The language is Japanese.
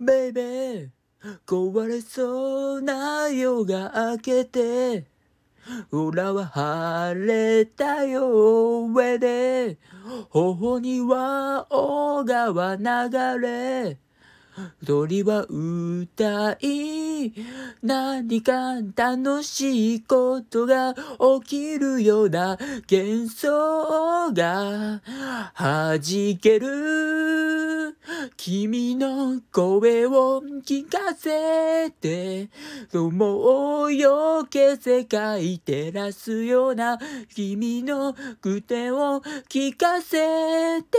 ベイベー壊れそうな夜が明けて裏は晴れたよ上で頬には小川流れ鳥は歌い何か楽しいことが起きるような幻想が弾ける。君の声を聞かせて思うよけ世界照らすような君の句点を聞かせて